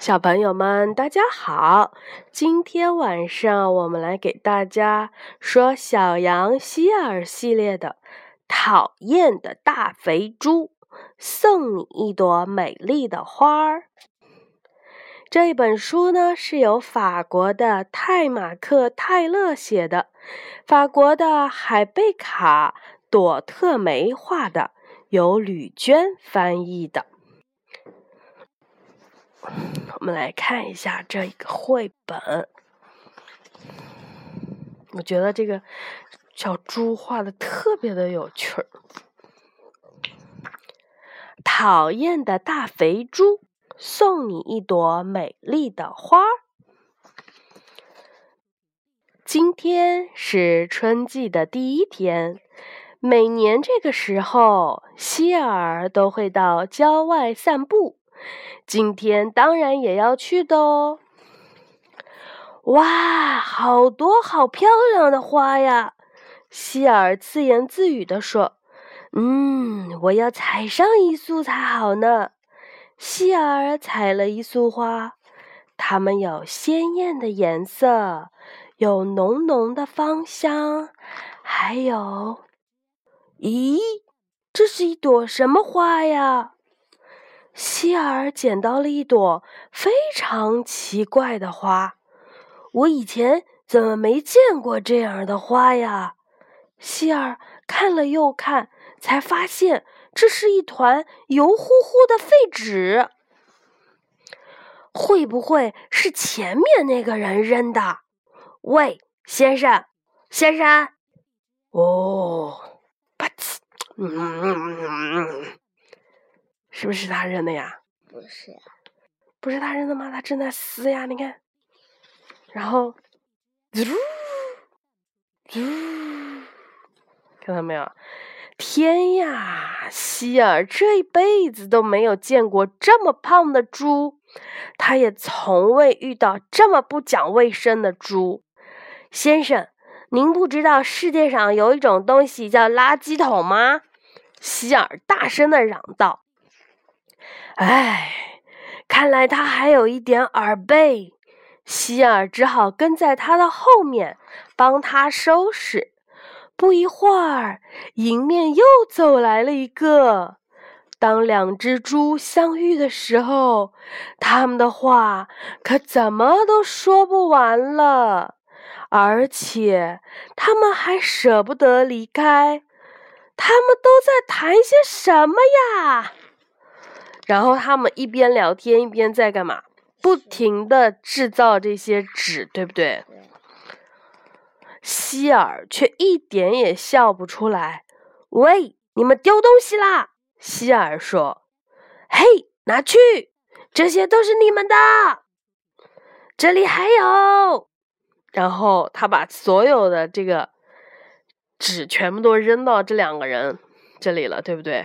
小朋友们，大家好！今天晚上我们来给大家说《小羊希尔》系列的《讨厌的大肥猪》，送你一朵美丽的花儿。这本书呢是由法国的泰马克·泰勒写的，法国的海贝卡·朵特梅画的，由吕娟翻译的。我们来看一下这一个绘本，我觉得这个小猪画的特别的有趣儿。讨厌的大肥猪，送你一朵美丽的花。今天是春季的第一天，每年这个时候，希尔都会到郊外散步。今天当然也要去的哦！哇，好多好漂亮的花呀！希尔自言自语地说：“嗯，我要采上一束才好呢。”希尔采了一束花，它们有鲜艳的颜色，有浓浓的芳香，还有……咦，这是一朵什么花呀？希尔捡到了一朵非常奇怪的花，我以前怎么没见过这样的花呀？希尔看了又看，才发现这是一团油乎乎的废纸。会不会是前面那个人扔的？喂，先生，先生，哦，吧唧，嗯嗯嗯。是不是他扔的呀？不是，不是他扔的吗？他正在撕呀，你看。然后，嘟嘟，看到没有？天呀，希尔这一辈子都没有见过这么胖的猪，他也从未遇到这么不讲卫生的猪。先生，您不知道世界上有一种东西叫垃圾桶吗？希尔大声的嚷道。唉，看来他还有一点耳背，希尔只好跟在他的后面，帮他收拾。不一会儿，迎面又走来了一个。当两只猪相遇的时候，他们的话可怎么都说不完了，而且他们还舍不得离开。他们都在谈些什么呀？然后他们一边聊天一边在干嘛？不停的制造这些纸，对不对？希尔却一点也笑不出来。喂，你们丢东西啦！希尔说：“嘿，拿去，这些都是你们的。这里还有。”然后他把所有的这个纸全部都扔到这两个人这里了，对不对？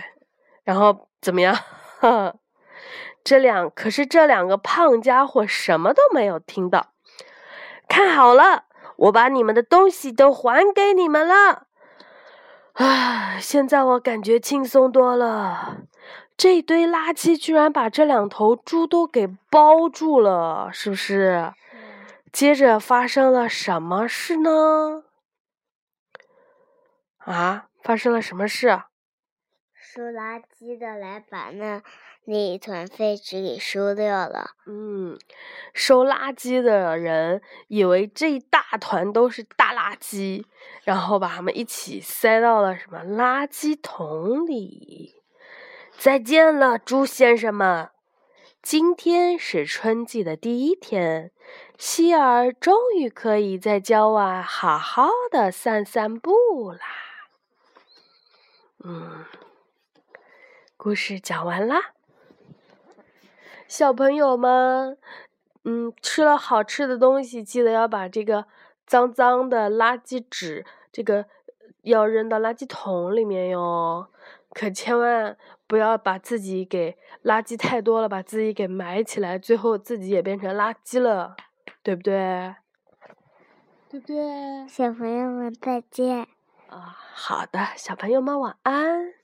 然后怎么样？这两可是这两个胖家伙什么都没有听到。看好了，我把你们的东西都还给你们了。啊，现在我感觉轻松多了。这堆垃圾居然把这两头猪都给包住了，是不是？接着发生了什么事呢？啊，发生了什么事？收垃圾的来把那那一团废纸给收掉了。嗯，收垃圾的人以为这一大团都是大垃圾，然后把他们一起塞到了什么垃圾桶里。再见了，猪先生们！今天是春季的第一天，希尔终于可以在郊外好好的散散步啦。嗯。故事讲完啦，小朋友们，嗯，吃了好吃的东西，记得要把这个脏脏的垃圾纸，这个要扔到垃圾桶里面哟，可千万不要把自己给垃圾太多了，把自己给埋起来，最后自己也变成垃圾了，对不对？对不对？小朋友们再见。啊，好的，小朋友们晚安。